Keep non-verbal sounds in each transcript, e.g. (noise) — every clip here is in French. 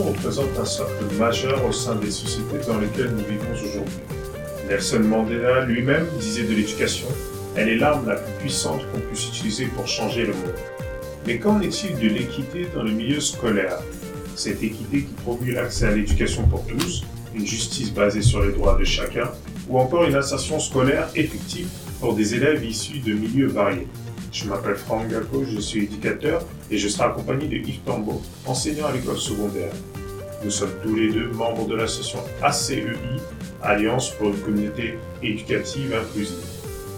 Représente un socle majeur au sein des sociétés dans lesquelles nous vivons aujourd'hui. Nelson Mandela lui-même disait de l'éducation, elle est l'arme la plus puissante qu'on puisse utiliser pour changer le monde. Mais qu'en est-il de l'équité dans le milieu scolaire? Cette équité qui promue l'accès à l'éducation pour tous, une justice basée sur les droits de chacun, ou encore une insertion scolaire effective pour des élèves issus de milieux variés. Je m'appelle Franck Gacco, je suis éducateur et je serai accompagné de Yves Tambo, enseignant à l'école secondaire. Nous sommes tous les deux membres de l'association ACEI, Alliance pour une communauté éducative inclusive.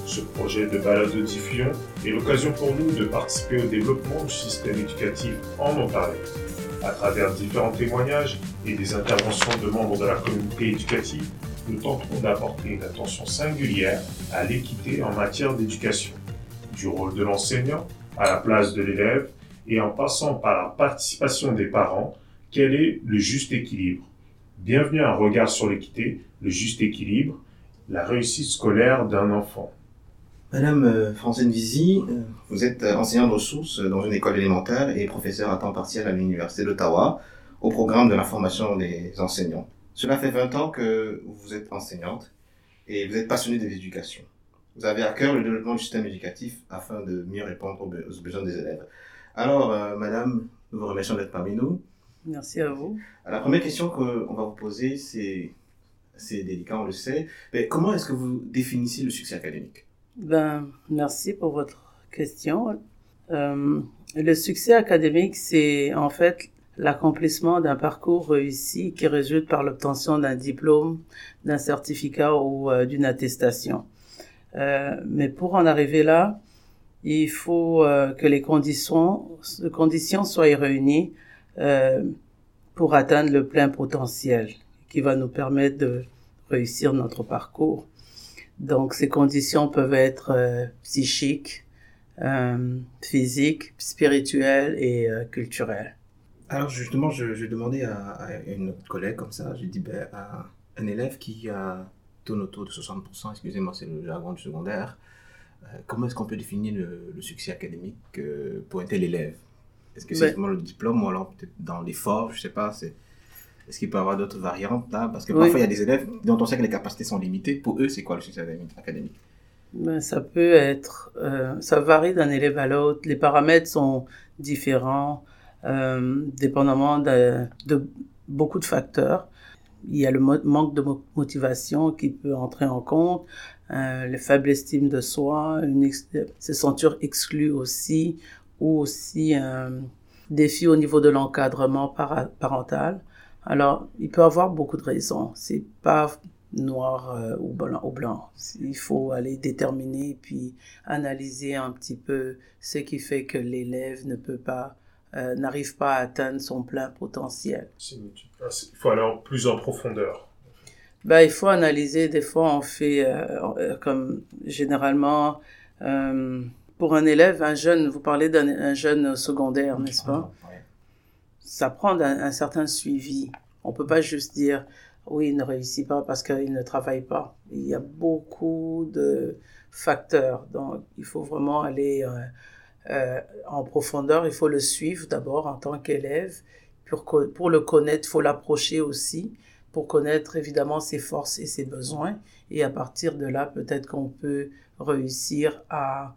Ce projet de balade de diffusion est l'occasion pour nous de participer au développement du système éducatif en Ontario. À travers différents témoignages et des interventions de membres de la communauté éducative, nous tenterons d'apporter une attention singulière à l'équité en matière d'éducation du rôle de l'enseignant à la place de l'élève et en passant par la participation des parents, quel est le juste équilibre? Bienvenue à un regard sur l'équité, le juste équilibre, la réussite scolaire d'un enfant. Madame euh, Francine Vizy, euh, vous êtes euh, enseignante de ressources dans une école élémentaire et professeur à temps partiel à l'Université d'Ottawa au programme de la formation des enseignants. Cela fait 20 ans que vous êtes enseignante et vous êtes passionnée de l'éducation. Vous avez à cœur le développement du système éducatif afin de mieux répondre aux besoins des élèves. Alors, euh, Madame, nous vous remercions d'être parmi nous. Merci à vous. la première question qu'on va vous poser, c'est, c'est délicat, on le sait, mais comment est-ce que vous définissez le succès académique? Ben, merci pour votre question. Euh, le succès académique, c'est en fait l'accomplissement d'un parcours réussi qui résulte par l'obtention d'un diplôme, d'un certificat ou euh, d'une attestation. Euh, mais pour en arriver là, il faut euh, que les conditions, soient réunies euh, pour atteindre le plein potentiel qui va nous permettre de réussir notre parcours. Donc ces conditions peuvent être psychiques, physiques, spirituelles et culturelles. Alors justement, je, je demandais à, à, une autre collègue comme ça, j'ai dit ben, à un élève qui a tourne autour de 60%, excusez-moi, c'est le jargon du secondaire. Euh, comment est-ce qu'on peut définir le, succès académique euh, pour un tel élève? Est-ce que c'est vraiment le diplôme ou alors peut-être dans l'effort, je sais pas, c'est... Est-ce qu'il peut y avoir d'autres variantes là? Parce que parfois, il y a des élèves dont on sait que les capacités sont limitées. Pour eux, c'est quoi le succès académique? Ben, Ça peut être... Euh, ça varie d'un élève à l'autre. Les paramètres sont différents, dépendamment de, de, beaucoup de facteurs il y a le manque de motivation qui peut entrer en compte, euh, le faible estime de soi, une se sentir exclu aussi, ou aussi un défi au niveau de l'encadrement parental. Alors, il peut avoir beaucoup de raisons. C'est pas noir euh, ou blanc ou blanc. Il faut aller déterminer puis analyser un petit peu ce qui fait que l'élève ne peut pas euh, n'arrive pas à atteindre son plein potentiel. Il faut aller plus en profondeur. Ben, il faut analyser. Des fois, on fait euh, euh, comme généralement pour un élève, un jeune. Vous parlez d'un jeune secondaire, n'est-ce pas? Ça prend un, certain suivi. On peut pas juste dire oui, il ne réussit pas parce qu'il ne travaille pas. Il y a beaucoup de facteurs. Donc, il faut vraiment aller euh, en profondeur. Il faut le suivre d'abord en tant qu'élève. Pour, le connaître, il faut l'approcher aussi pour connaître évidemment ses forces et ses besoins. Et à partir de là, peut-être qu'on peut réussir à,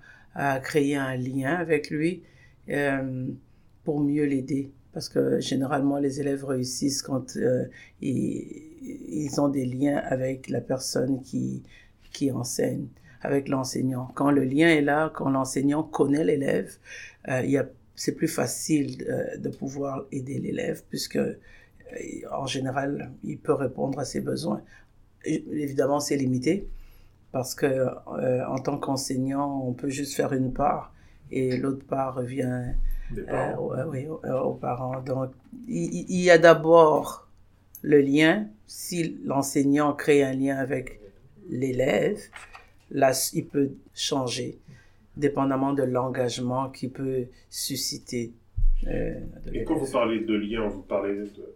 créer un lien avec lui euh, pour mieux l'aider. Parce que généralement, les élèves réussissent quand euh, ils, ils, ont des liens avec la personne qui, qui enseigne avec l'enseignant. Quand le lien est là, quand l'enseignant connaît l'élève, euh, il y a, c'est plus facile euh, de pouvoir aider l'élève puisque euh, en général, il peut répondre à ses besoins. évidemment, c'est limité parce que euh, en tant qu'enseignant, on peut juste faire une part et l'autre part revient oui, aux parents. Donc, il, il y a d'abord le lien. Si l'enseignant crée un lien avec l'élève, là, il peut changer, dépendamment de l'engagement qu'il peut susciter. Euh, Et quand vous parlez de lien, vous parlez de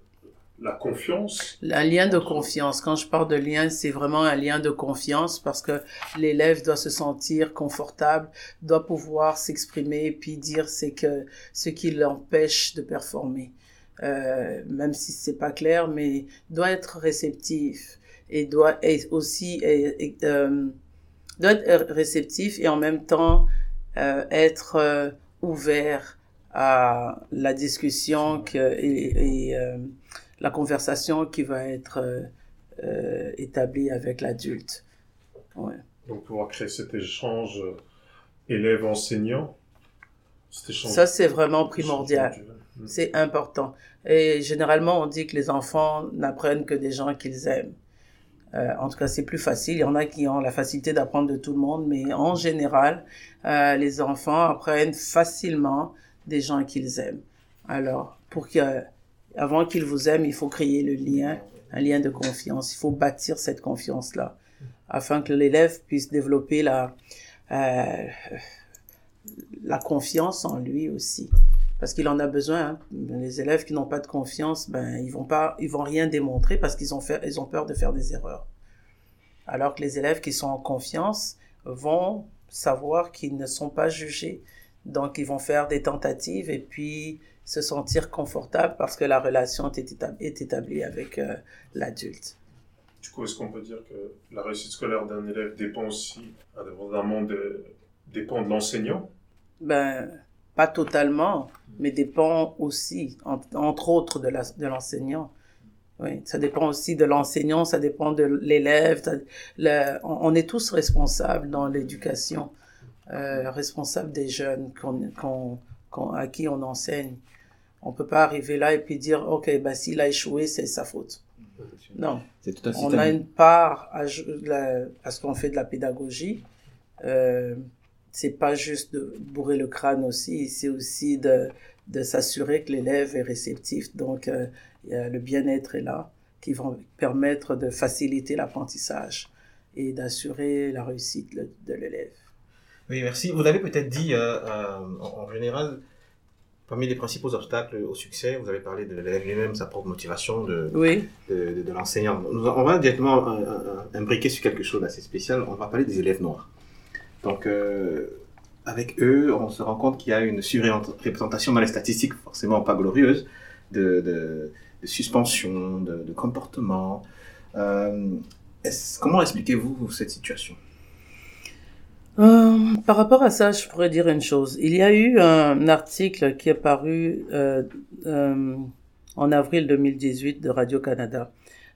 la confiance? Un lien de confiance. Quand je parle de lien, c'est vraiment un lien de confiance parce que l'élève doit se sentir confortable, doit pouvoir s'exprimer puis dire c'est que ce qui l'empêche de performer. euh, même si c'est pas clair, mais doit être réceptif et doit être aussi euh, doit être réceptif et en même temps euh, être euh, ouvert à la discussion que, et, et euh, la conversation qui va être établie avec l'adulte. Ouais. Donc pouvoir créer cet échange élève-enseignant. Ça, c'est vraiment primordial. C'est important. Et généralement, on dit que les enfants n'apprennent que des gens qu'ils aiment. Euh, en tout cas, c'est plus facile. Il y en a qui ont la facilité d'apprendre de tout le monde, mais en général, euh, les enfants apprennent facilement des gens qu'ils aiment. Alors, pour que, avant qu'ils vous aiment, il faut créer le lien, un lien de confiance. Il faut bâtir cette confiance-là, afin que l'élève puisse développer la, euh, la confiance en lui aussi parce qu'il en a besoin. Hein. Les élèves qui n'ont pas de confiance, ben ils vont pas, ils vont rien démontrer parce qu'ils ont fait, ils ont peur de faire des erreurs. Alors que les élèves qui sont en confiance vont savoir qu'ils ne sont pas jugés, donc ils vont faire des tentatives et puis se sentir confortables parce que la relation est établie, avec euh, l'adulte. Du coup, est-ce qu'on peut dire que la réussite scolaire d'un élève dépend aussi, indépendamment de, dépend de l'enseignant? Ben, pas totalement, mais dépend aussi, entre autres, de l'enseignant. oui, ça dépend aussi de l'enseignant, ça dépend de l'élève. On, est tous responsables dans l'éducation, euh, responsables des jeunes à qui on enseigne. On peut pas arriver là et puis dire, OK, bah, s'il a échoué, c'est sa faute. Non. Tout on a une part à, à ce qu'on fait de la pédagogie. Euh, c'est pas juste de bourrer le crâne aussi, c'est aussi de, de s'assurer que l'élève est réceptif. Donc, euh, le bien-être est là, qui va permettre de faciliter l'apprentissage et d'assurer la réussite de l'élève. Oui, merci. Vous avez peut-être dit, euh, euh, en général, parmi les principaux obstacles au succès, vous avez parlé de l'élève lui-même, sa propre motivation, de, oui. de, de, l'enseignant. On va directement imbriquer sur quelque chose d'assez spécial. On va parler des élèves noirs. Donc, euh, avec eux, on se rend compte qu'il y a une surreprésentation dans les statistiques, forcément pas glorieuse, de, suspension, de, de comportement. Euh, comment expliquez-vous cette situation? Euh, par rapport à ça, je pourrais dire une chose. Il y a eu un article qui est paru euh, euh, en avril 2018 de Radio-Canada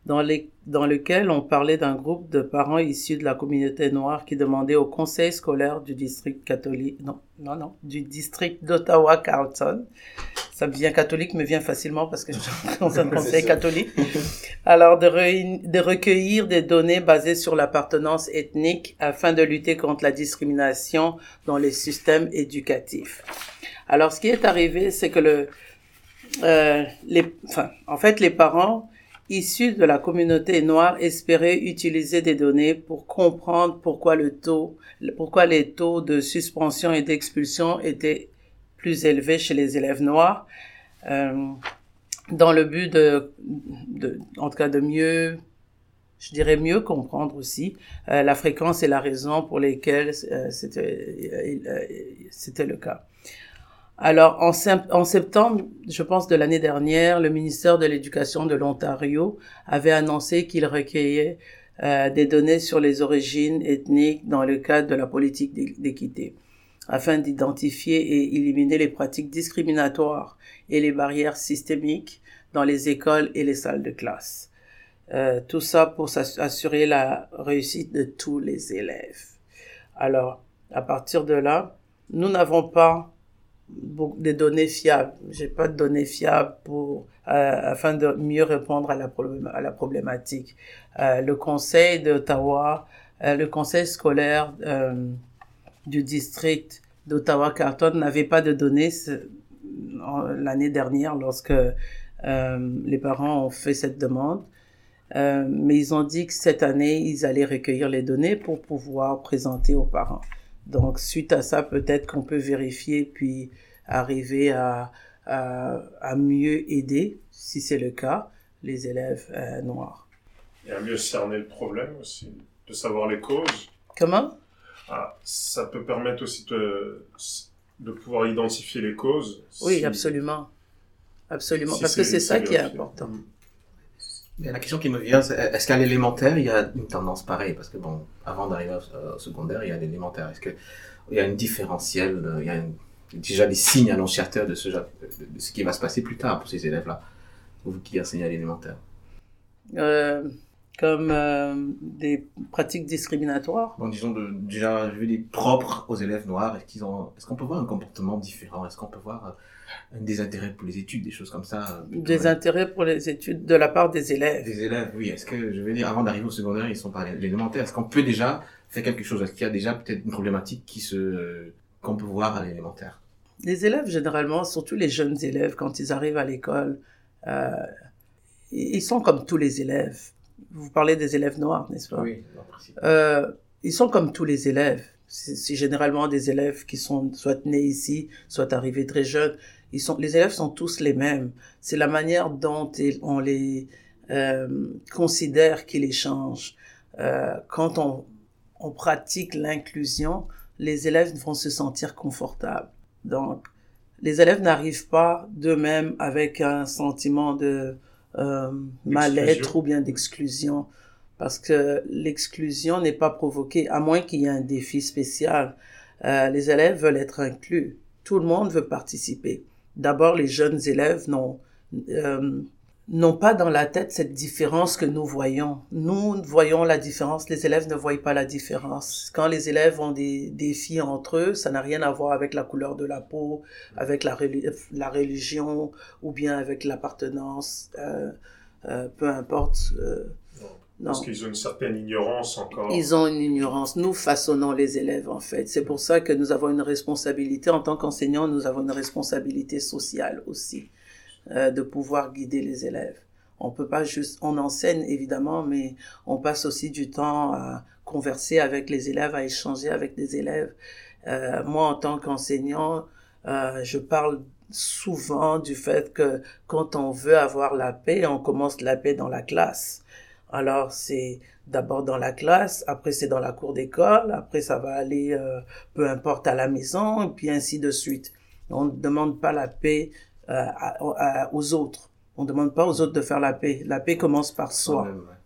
dans, les, dans lequel on parlait d'un groupe de parents issus de la communauté noire qui demandait au conseil scolaire du district catholique, non, non, non, du district d'Ottawa-Carlton, ça me vient catholique, me vient facilement parce que je suis dans un (laughs) conseil catholique, alors de, de recueillir des données basées sur l'appartenance ethnique afin de lutter contre la discrimination dans les systèmes éducatifs. Alors, ce qui est arrivé, c'est que le, euh, les, enfin, en fait, les parents issus de la communauté noire espéraient utiliser des données pour comprendre pourquoi le taux, pourquoi les taux de suspension et d'expulsion étaient plus élevés chez les élèves noirs, euh, dans le but de, en tout cas, de mieux, je dirais mieux comprendre aussi euh, la fréquence et la raison pour lesquelles euh, c'était le cas. Alors, en, septembre, je pense de l'année dernière, le ministère de l'Éducation de l'Ontario avait annoncé qu'il recueillait euh, des données sur les origines ethniques dans le cadre de la politique d'équité, afin d'identifier et éliminer les pratiques discriminatoires et les barrières systémiques dans les écoles et les salles de classe. Euh, tout ça pour assurer la réussite de tous les élèves. Alors, à partir de là, nous n'avons pas des données fiables. J'ai pas de données fiables pour euh, afin de mieux répondre à la, à la problématique. Euh, le conseil d'Ottawa, euh, le conseil scolaire euh, du district d'Ottawa-Carton n'avait pas de données l'année dernière lorsque les parents ont fait cette demande. mais ils ont dit que cette année, ils allaient recueillir les données pour pouvoir présenter aux parents. Donc, suite à ça, peut-être qu'on peut vérifier puis arriver à, à, à mieux aider, si c'est le cas, les élèves euh, noirs. Et à mieux cerner le problème aussi, de savoir les causes. Comment? Ah, Ça peut permettre aussi de, de pouvoir identifier les causes. Oui, absolument. Absolument, Si parce que c'est- ça qui est important. Mais la question qui me vient, c'est est-ce qu'à l'élémentaire, il y a une tendance pareille? Parce que bon, avant d'arriver au, secondaire, il y a l'élémentaire. Est-ce qu'il y a une différentielle euh, Il y a une- déjà des signes annonciateurs de ce, genre- de ce qui va se passer plus tard pour ces élèves-là? Vous qui enseignez à l'élémentaire? Euh, comme euh, des pratiques discriminatoires? Bon, disons de, déjà, je veux dire, propres aux élèves noirs. Est-ce qu'ils ont, est-ce qu'on peut voir un comportement différent? Est-ce qu'on peut voir euh, un désintérêt pour les études, des choses comme ça euh, Des intérêts pour les études de la part des élèves. Des élèves, oui. Est-ce que, je veux dire, avant d'arriver au secondaire, ils sont pas à l'élémentaire? Est-ce qu'on peut déjà faire quelque chose? Est-ce qu'il y a déjà peut-être une problématique qui se, qu'on peut voir à l'élémentaire? Les élèves, généralement, surtout les jeunes élèves, quand ils arrivent à l'école, euh, ils sont comme tous les élèves. Vous parlez des élèves noirs, n'est-ce pas? Oui, en principe. Euh, ils sont comme tous les élèves. C'est généralement des élèves qui sont soit nés ici, soit arrivés très jeunes. Ils sont, les élèves sont tous les mêmes. C'est la manière dont on les euh, considère qui les change. Euh, quand on, on pratique l'inclusion, les élèves vont se sentir confortables. Donc, les élèves n'arrivent pas d'eux-mêmes avec un sentiment de euh, mal-être ou bien d'exclusion parce que l'exclusion n'est pas provoquée, à moins qu'il y ait un défi spécial. Euh, les élèves veulent être inclus. Tout le monde veut participer. D'abord, les jeunes élèves n'ont euh, n'ont pas dans la tête cette différence que nous voyons. Nous voyons la différence, les élèves ne voient pas la différence. Quand les élèves ont des défis entre eux, ça n'a rien à voir avec la couleur de la peau, avec la, la religion ou bien avec l'appartenance, euh, peu importe. Non. Parce qu'ils ont une certaine ignorance encore. Ils ont une ignorance. Nous façonnons les élèves, en fait. C'est pour ça que nous avons une responsabilité. En tant qu'enseignants, nous avons une responsabilité sociale aussi, euh, de pouvoir guider les élèves. On peut pas juste, on enseigne évidemment, mais on passe aussi du temps à converser avec les élèves, à échanger avec des élèves. Euh, moi, en tant qu'enseignant, euh, je parle souvent du fait que quand on veut avoir la paix, on commence la paix dans la classe. Alors, c'est d'abord dans la classe, après c'est dans la cour d'école, après ça va aller, euh, peu importe, à la maison, et puis ainsi de suite. On ne demande pas la paix euh, à- à- aux autres. On ne demande pas aux autres de faire la paix. La paix commence par soi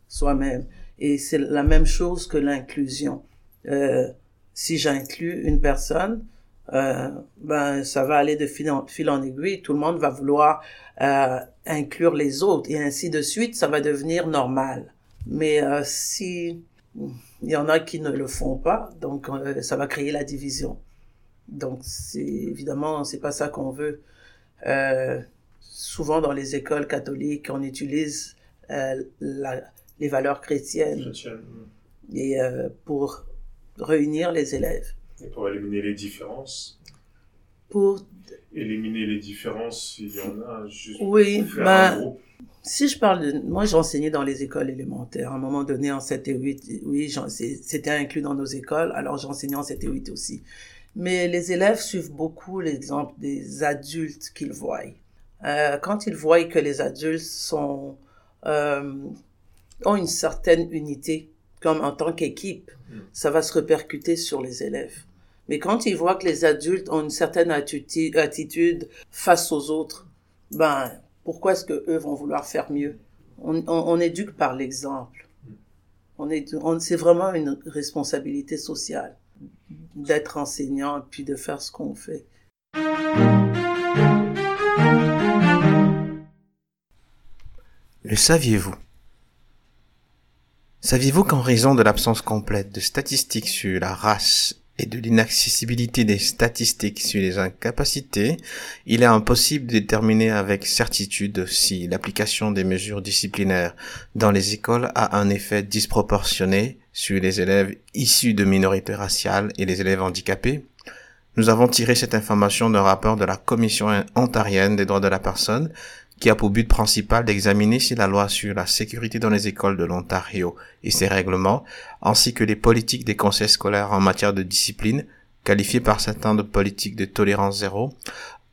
soi-même. Et c'est la même chose que l'inclusion. Euh, si j'inclus une personne, euh, ben ça va aller de fil en, fil en aiguille. Tout le monde va vouloir euh, inclure les autres et ainsi de suite. Ça va devenir normal. Mais euh, si il y en a qui ne le font pas, donc euh, ça va créer la division. Donc c'est évidemment c'est pas ça qu'on veut. Euh, souvent dans les écoles catholiques, on utilise euh, la, les valeurs chrétiennes chrétienne. et pour réunir les élèves. Et pour éliminer les différences. Pour Éliminer les différences, il y en a juste oui, faire un groupe. si je parle de moi j'enseignais dans les écoles élémentaires à un moment donné en 7 et 8 oui c'était inclus dans nos écoles alors j'enseignais en 7 et 8 aussi mais les élèves suivent beaucoup l'exemple des adultes qu'ils voient Euh, quand ils voient que les adultes sont euh, ont une certaine unité comme en tant qu'équipe Mm. ça va se répercuter sur les élèves mais quand ils voient que les adultes ont une certaine attitude, face aux autres ben pourquoi est-ce que eux vont vouloir faire mieux? On éduque par l'exemple. On est, on, c'est vraiment une responsabilité sociale d'être enseignant et puis de faire ce qu'on fait. Le saviez-vous? Saviez-vous qu'en raison de l'absence complète de statistiques sur la race et de l'inaccessibilité des statistiques sur les incapacités, il est impossible de déterminer avec certitude si l'application des mesures disciplinaires dans les écoles a un effet disproportionné sur les élèves issus de minorités raciales et les élèves handicapés. Nous avons tiré cette information d'un rapport de la Commission ontarienne des droits de la personne qui a pour but principal d'examiner si la loi sur la sécurité dans les écoles de l'Ontario et ses règlements, ainsi que les politiques des conseils scolaires en matière de discipline, qualifiées par certains de politiques de tolérance zéro,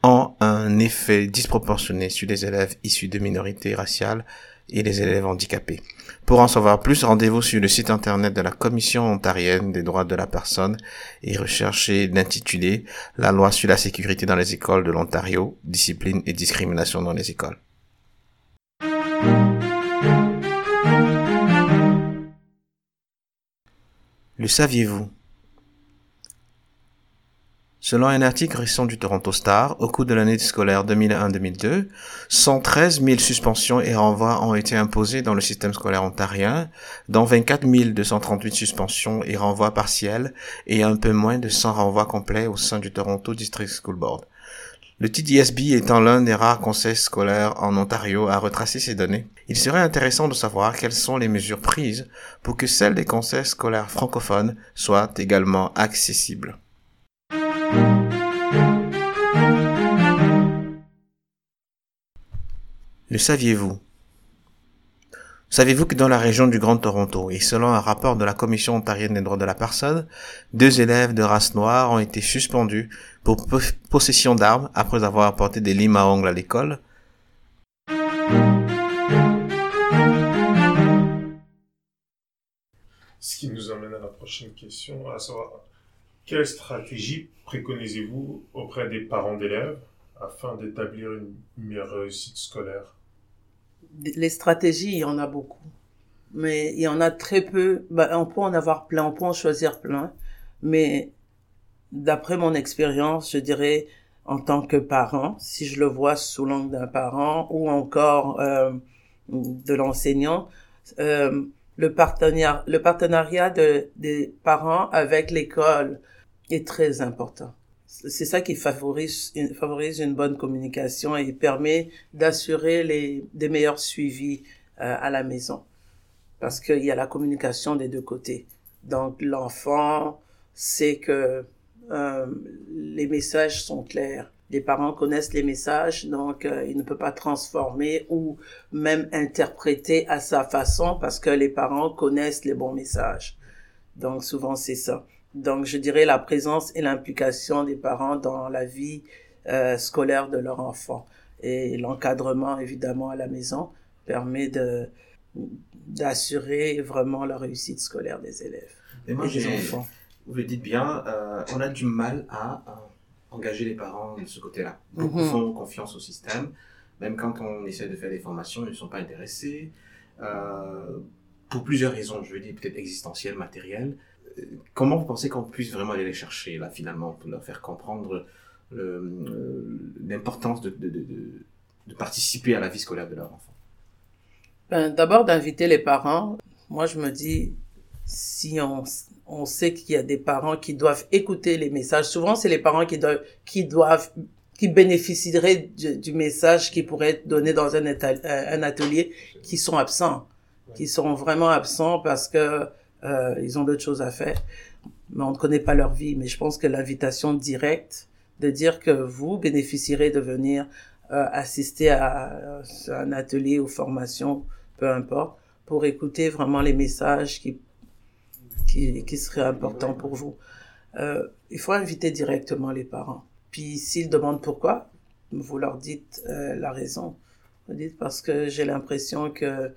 ont un effet disproportionné sur les élèves issus de minorités raciales et les élèves handicapés. Pour en savoir plus, rendez-vous sur le site internet de la Commission ontarienne des droits de la personne et recherchez l'intitulé La loi sur la sécurité dans les écoles de l'Ontario, discipline et discrimination dans les écoles. Le saviez-vous? Selon un article récent du Toronto Star, au cours de l'année scolaire 2001-2002, 113 000 suspensions et renvois ont été imposés dans le système scolaire ontarien, dont 24 238 suspensions et renvois partiels et un peu moins de 100 renvois complets au sein du Toronto District School Board. Le TDSB étant l'un des rares conseils scolaires en Ontario à retracer ces données, il serait intéressant de savoir quelles sont les mesures prises pour que celles des conseils scolaires francophones soient également accessibles. Le saviez-vous? Savez-vous que dans la région du Grand Toronto, et selon un rapport de la Commission ontarienne des droits de la personne, deux élèves de race noire ont été suspendus pour possession d'armes après avoir apporté des limes à ongles à l'école? Ce qui nous amène à la prochaine question, à savoir quelle stratégie préconisez-vous auprès des parents d'élèves? Afin d'établir une meilleure réussite scolaire Les stratégies, il y en a beaucoup. Mais il y en a très peu. Bah, on peut en avoir plein, on peut en choisir plein. Mais d'après mon expérience, je dirais en tant que parent, si je le vois sous l'angle d'un parent ou encore euh, de l'enseignant, euh, le partenariat, le partenariat de, des parents avec l'école est très important. C'est ça qui favorise, favorise une bonne communication et permet d'assurer les, des meilleurs suivis euh, à la maison. Parce qu'il y a la communication des deux côtés. Donc l'enfant sait que euh, les messages sont clairs. Les parents connaissent les messages, donc euh, il ne peut pas transformer ou même interpréter à sa façon parce que les parents connaissent les bons messages. Donc souvent c'est ça. Donc, je dirais la présence et l'implication des parents dans la vie euh, scolaire de leur enfant. Et l'encadrement, évidemment, à la maison permet de d'assurer vraiment la réussite scolaire des élèves et, moi, des enfants. Vous le dites bien, euh, on a du mal à, engager les parents de ce côté-là. Beaucoup mhm. font confiance au système. Même quand on essaie de faire des formations, ils ne sont pas intéressés. Euh, pour plusieurs raisons, je veux dire peut-être existentielles, matérielles comment vous pensez qu'on puisse vraiment aller les chercher, là, finalement, pour leur faire comprendre euh, l'importance de, participer à la vie scolaire de leur enfant ben, D'abord, d'inviter les parents. Moi, je me dis, si on, on sait qu'il y a des parents qui doivent écouter les messages, souvent, c'est les parents qui doivent, qui doivent bénéficieraient du, message qui pourrait être donné dans un, un atelier qui sont absents, qui sont vraiment absents parce que euh, ils ont d'autres choses à faire, mais on ne connaît pas leur vie. Mais je pense que l'invitation directe de dire que vous bénéficierez de venir euh, assister à, un atelier ou formation, peu importe, pour écouter vraiment les messages qui, qui, seraient importants pour vous. Euh, il faut inviter directement les parents. Puis s'ils demandent pourquoi, vous leur dites la raison. Vous dites parce que j'ai l'impression que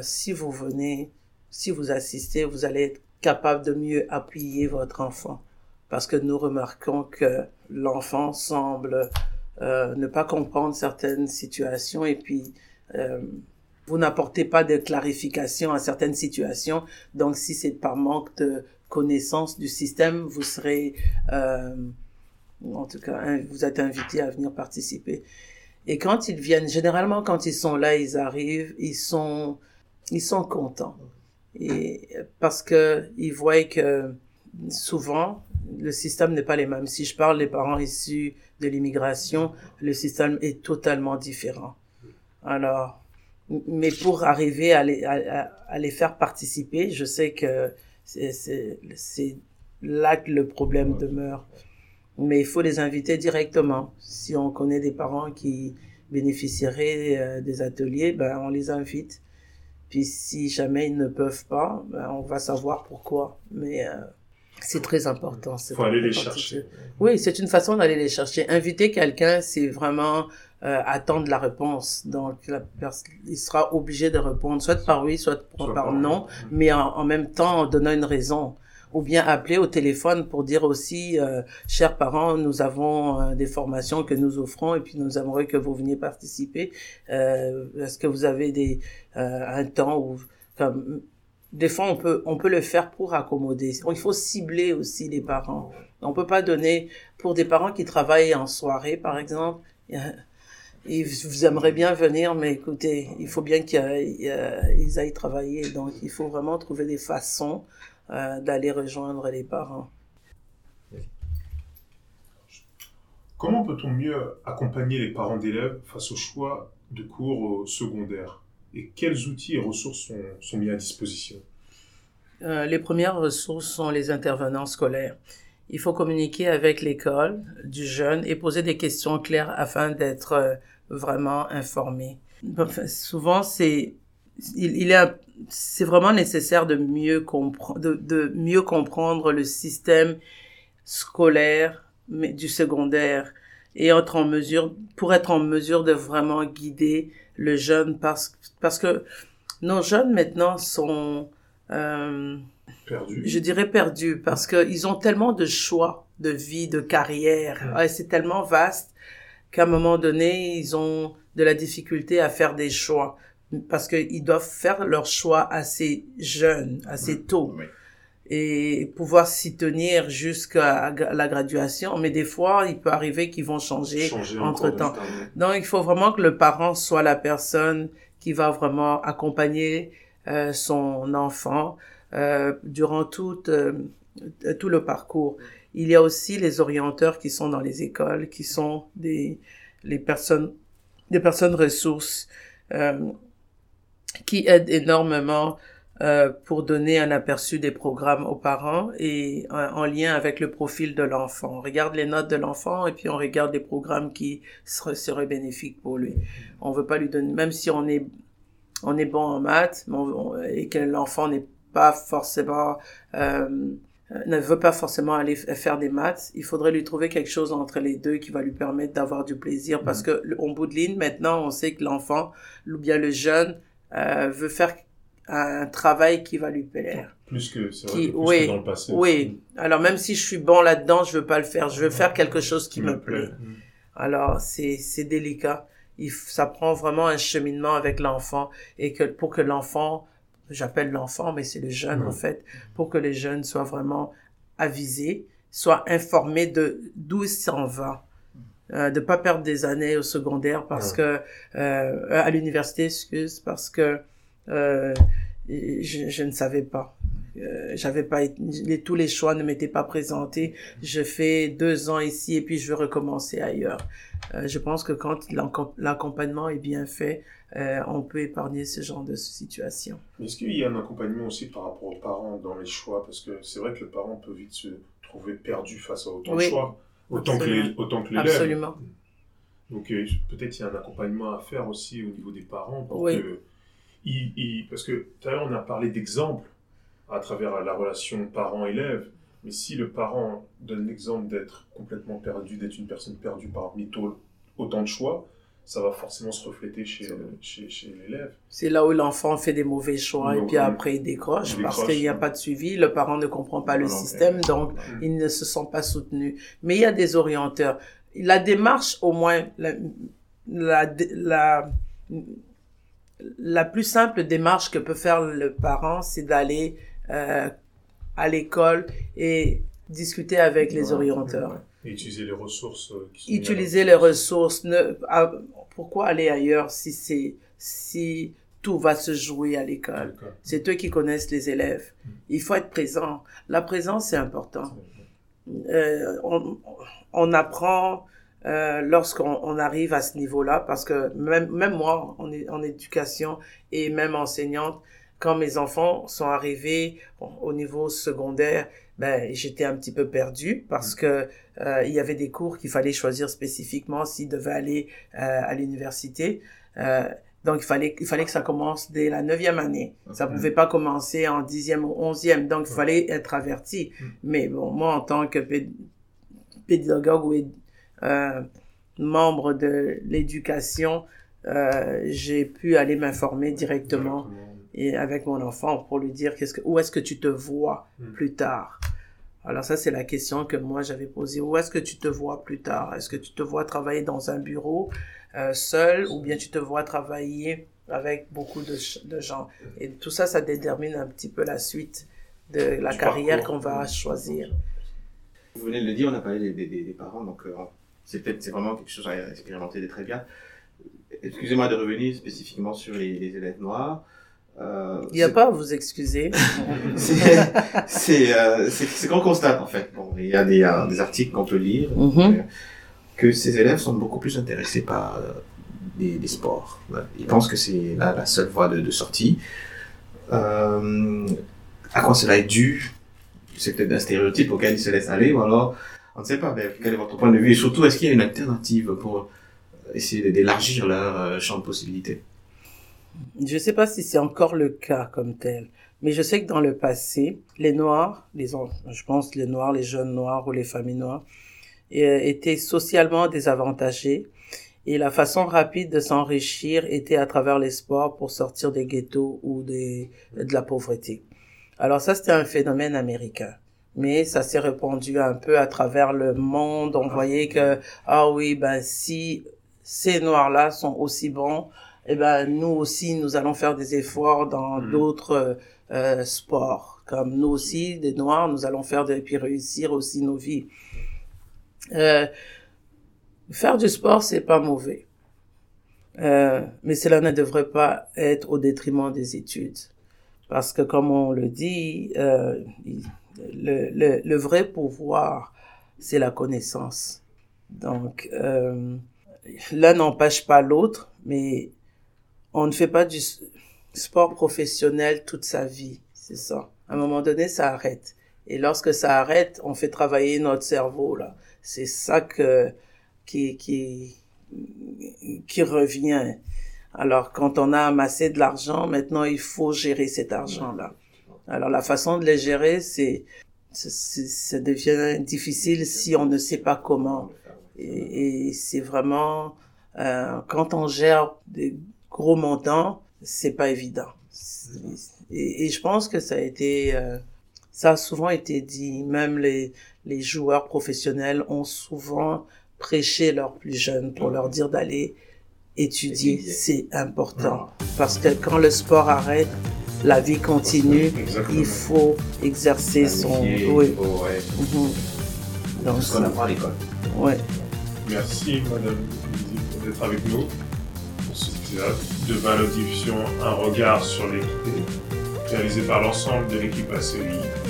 si vous venez si vous assistez, vous allez être capable de mieux appuyer votre enfant. Parce que nous remarquons que l'enfant semble euh, ne pas comprendre certaines situations et puis euh, vous n'apportez pas de clarification à certaines situations. Donc si c'est par manque de connaissance du système, vous serez, euh, en tout cas, vous êtes invité à venir participer. Et quand ils viennent, généralement quand ils sont là, ils arrivent, ils sont, ils sont contents et parce que ils voient que souvent le système n'est pas les mêmes. Si je parle des parents issus de l'immigration, le système est totalement différent. Alors, mais pour arriver à les, à, les faire participer, je sais que c'est là que le problème demeure. Mais il faut les inviter directement. Si on connaît des parents qui bénéficieraient euh, des ateliers, ben on les invite. Puis si jamais ils ne peuvent pas, ben, on va savoir pourquoi. Mais euh, C'est très important. Il faut aller les chercher. Oui, c'est une façon d'aller les chercher. Inviter quelqu'un, c'est vraiment euh, attendre la réponse. Donc, la il sera obligé de répondre soit par oui, soit, par, non, mais en, même temps en donnant une raison. Ou bien appeler au téléphone pour dire aussi, euh, chers parents, nous avons euh, des formations que nous offrons et puis nous aimerions que vous veniez participer. Euh, Est-ce que vous avez des euh, un temps où comme des fois on peut on peut le faire pour accommoder. Il faut cibler aussi les parents. On peut pas donner pour des parents qui travaillent en soirée par exemple. Et vous aimeriez bien venir, mais écoutez, il faut bien qu'ils aillent travailler. Donc, il faut vraiment trouver des façons euh, d'aller rejoindre les parents. Comment peut-on mieux accompagner les parents d'élèves face au choix de cours au secondaire? Et quels outils et ressources sont, mis à disposition? Euh, Les premières ressources sont les intervenants scolaires. Il faut communiquer avec l'école du jeune et poser des questions claires afin d'être vraiment informé. souvent, c'est il, il est c'est vraiment nécessaire de mieux comprendre de, de, mieux comprendre le système scolaire mais du secondaire et être en mesure pour être en mesure de vraiment guider le jeune parce parce que nos jeunes maintenant sont euh, perdus. Je dirais perdus parce que ils ont tellement de choix de vie, de carrière. Ouais, c'est tellement vaste qu'à un moment donné, ils ont de la difficulté à faire des choix parce qu'ils doivent faire leur choix assez jeunes, assez tôt. Et pouvoir s'y tenir jusqu'à la graduation. Mais des fois, il peut arriver qu'ils vont changer, entre temps. Donc, il faut vraiment que le parent soit la personne qui va vraiment accompagner euh, son enfant euh, durant tout, euh, tout le parcours. Il y a aussi les orienteurs qui sont dans les écoles, qui sont des les personnes des personnes ressources euh, qui aident énormément euh, pour donner un aperçu des programmes aux parents et en lien avec le profil de l'enfant. On regarde les notes de l'enfant et puis on regarde les programmes qui seraient, bénéfiques pour lui. On veut pas lui donner, même si on est on est bon en maths et que l'enfant n'est pas forcément euh, ne veut pas forcément aller faire des maths, il faudrait lui trouver quelque chose entre les deux qui va lui permettre d'avoir du plaisir parce mhm. que en bout de ligne maintenant on sait que l'enfant ou bien le jeune euh, veut faire un travail qui va lui plaire. Plus que c'est vrai oui, dans le passé. Oui. Alors même si je suis bon là-dedans, je veux pas le faire. Je veux faire quelque chose qui me, plaît. Mhm. Alors c'est c'est délicat. Il, ça prend vraiment un cheminement avec l'enfant et que pour que l'enfant j'appelle l'enfant, mais c'est le jeune en fait, pour que les jeunes soient vraiment avisés, soient informés de d'où s'en va. Euh, de pas perdre des années au secondaire parce que euh, à l'université excuse parce que euh, je, je, ne savais pas. Euh, j'avais pas les, tous les choix ne m'étaient pas présentés. Je fais deux ans ici et puis je veux recommencer ailleurs. Euh, je pense que quand l'accompagnement est bien fait euh, on peut épargner ce genre de situation. Est-ce qu'il y a un accompagnement aussi par rapport aux parents dans les choix? Parce que c'est vrai que le parent peut vite se trouver perdu face à autant de choix, autant que, les, autant que l'élève. Absolument. Donc euh, peut-être il y a un accompagnement à faire aussi au niveau des parents pour que... parce que tout à l'heure on a parlé d'exemples à travers la relation parent-élève, mais si le parent donne l'exemple d'être complètement perdu, d'être une personne perdue parmi autant de choix, ça va forcément se refléter chez, chez, chez l'élève. C'est là où l'enfant fait des mauvais choix et puis après il décroche, parce qu'il n'y a pas de suivi, le parent ne comprend pas le système, donc il ne se sent pas soutenu. Mais il y a des orienteurs. La démarche, au moins, la, la, la, la plus simple démarche que peut faire le parent, c'est d'aller euh, à l'école et discuter avec les orienteurs utiliser les ressources. Euh, utiliser les ressources. Ne, ah, pourquoi aller ailleurs si c'est si tout va se jouer à l'école? C'est eux qui connaissent les élèves. Mm. Il faut être présent. La présence c'est important. Euh, on, on, apprend euh, lorsqu'on on arrive à ce niveau-là parce que même même moi en, en éducation et même enseignante quand mes enfants sont arrivés au niveau secondaire ben j'étais un petit peu perdu parce mm. que euh, il y avait des cours qu'il fallait choisir spécifiquement s'ils devaient aller euh, à l'université. Euh, Donc, il fallait, il fallait que ça commence dès la neuvième année. Ça pouvait pas commencer en dixième ou onzième. Donc, il fallait être averti. Mm. Mais bon, moi, en tant que pé- pédagogue ou euh, membre de l'éducation, euh, j'ai pu aller m'informer directement et avec mon enfant pour lui dire qu'est-ce que, où est-ce que tu te vois Mm. plus tard? Alors ça, c'est la question que moi j'avais posée. Où est-ce que tu te vois plus tard? Est-ce que tu te vois travailler dans un bureau euh, seul ou bien tu te vois travailler avec beaucoup de, gens? Et tout ça, ça détermine un petit peu la suite de la Du carrière qu'on va choisir. Vous venez de le dire, on a parlé des, des- des- des parents, donc euh, c'est peut-être c'est vraiment quelque chose à expérimenter de très bien. Excusez-moi de revenir spécifiquement sur les, les élèves noirs. Euh, Il n'y a pas à vous excuser. (laughs) C'est euh, qu'on constate en fait. Bon, il y a des, euh, des articles qu'on peut lire Mhm. euh, que ces élèves sont beaucoup plus intéressés par des, des sports. Ils pensent que c'est la, la seule voie de, de sortie. Euh, à quoi cela est dû? C'est peut-être un stéréotype auquel ils se laissent aller ou alors on ne sait pas. Mais quel est votre point de vue? Et surtout, est-ce qu'il y a une alternative pour essayer d'élargir leur champ de possibilités? Je ne sais pas si c'est encore le cas comme tel, mais je sais que dans le passé, les Noirs, les, je pense les Noirs, les jeunes Noirs ou les familles noires, euh, étaient socialement désavantagés et la façon rapide de s'enrichir était à travers les sports pour sortir des ghettos ou des, de la pauvreté. Alors ça, c'était un phénomène américain. Mais ça s'est répandu un peu à travers le monde. On voyait que, ah oui, ben si ces Noirs-là sont aussi bons, eh ben nous aussi nous allons faire des efforts dans Mhm. d'autres euh, sports. Comme nous aussi des noirs nous allons faire des puis réussir aussi nos vies. Euh, faire du sport c'est pas mauvais. Euh, mais cela ne devrait pas être au détriment des études. Parce que comme on le dit euh, le, le, le vrai pouvoir c'est la connaissance. Donc euh, l'un n'empêche pas l'autre mais on ne fait pas du sport professionnel toute sa vie, c'est ça. À un moment donné, ça arrête. Et lorsque ça arrête, on fait travailler notre cerveau là. C'est ça que qui qui qui revient. Alors quand on a amassé de l'argent, maintenant il faut gérer cet argent là. Alors la façon de les gérer, c'est ça devient difficile si on ne sait pas comment. Et, et c'est vraiment euh, quand on gère des gros montants, c'est pas évident. Et, et je pense que ça a été, euh, ça a souvent été dit. Même les les joueurs professionnels ont souvent prêché leurs plus jeunes pour leur dire d'aller étudier. C'est important parce que quand le sport arrête, la vie continue. Exactement. Il faut exercer son. Oui. faut, ouais. Donc ce qu'on ça, apprend à l'école. ouais. Merci, Madame d'être avec nous de Valo Diffusion, un regard sur l'équité, réalisé par l'ensemble de l'équipe ACI.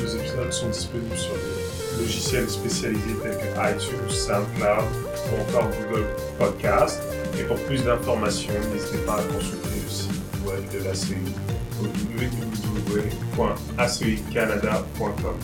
Les épisodes sont disponibles sur des logiciels spécialisés tels que iTunes, SoundCloud ou encore Google Podcast. Et pour plus d'informations, n'hésitez pas à consulter le site web de l'ACI au www.acicanada.com.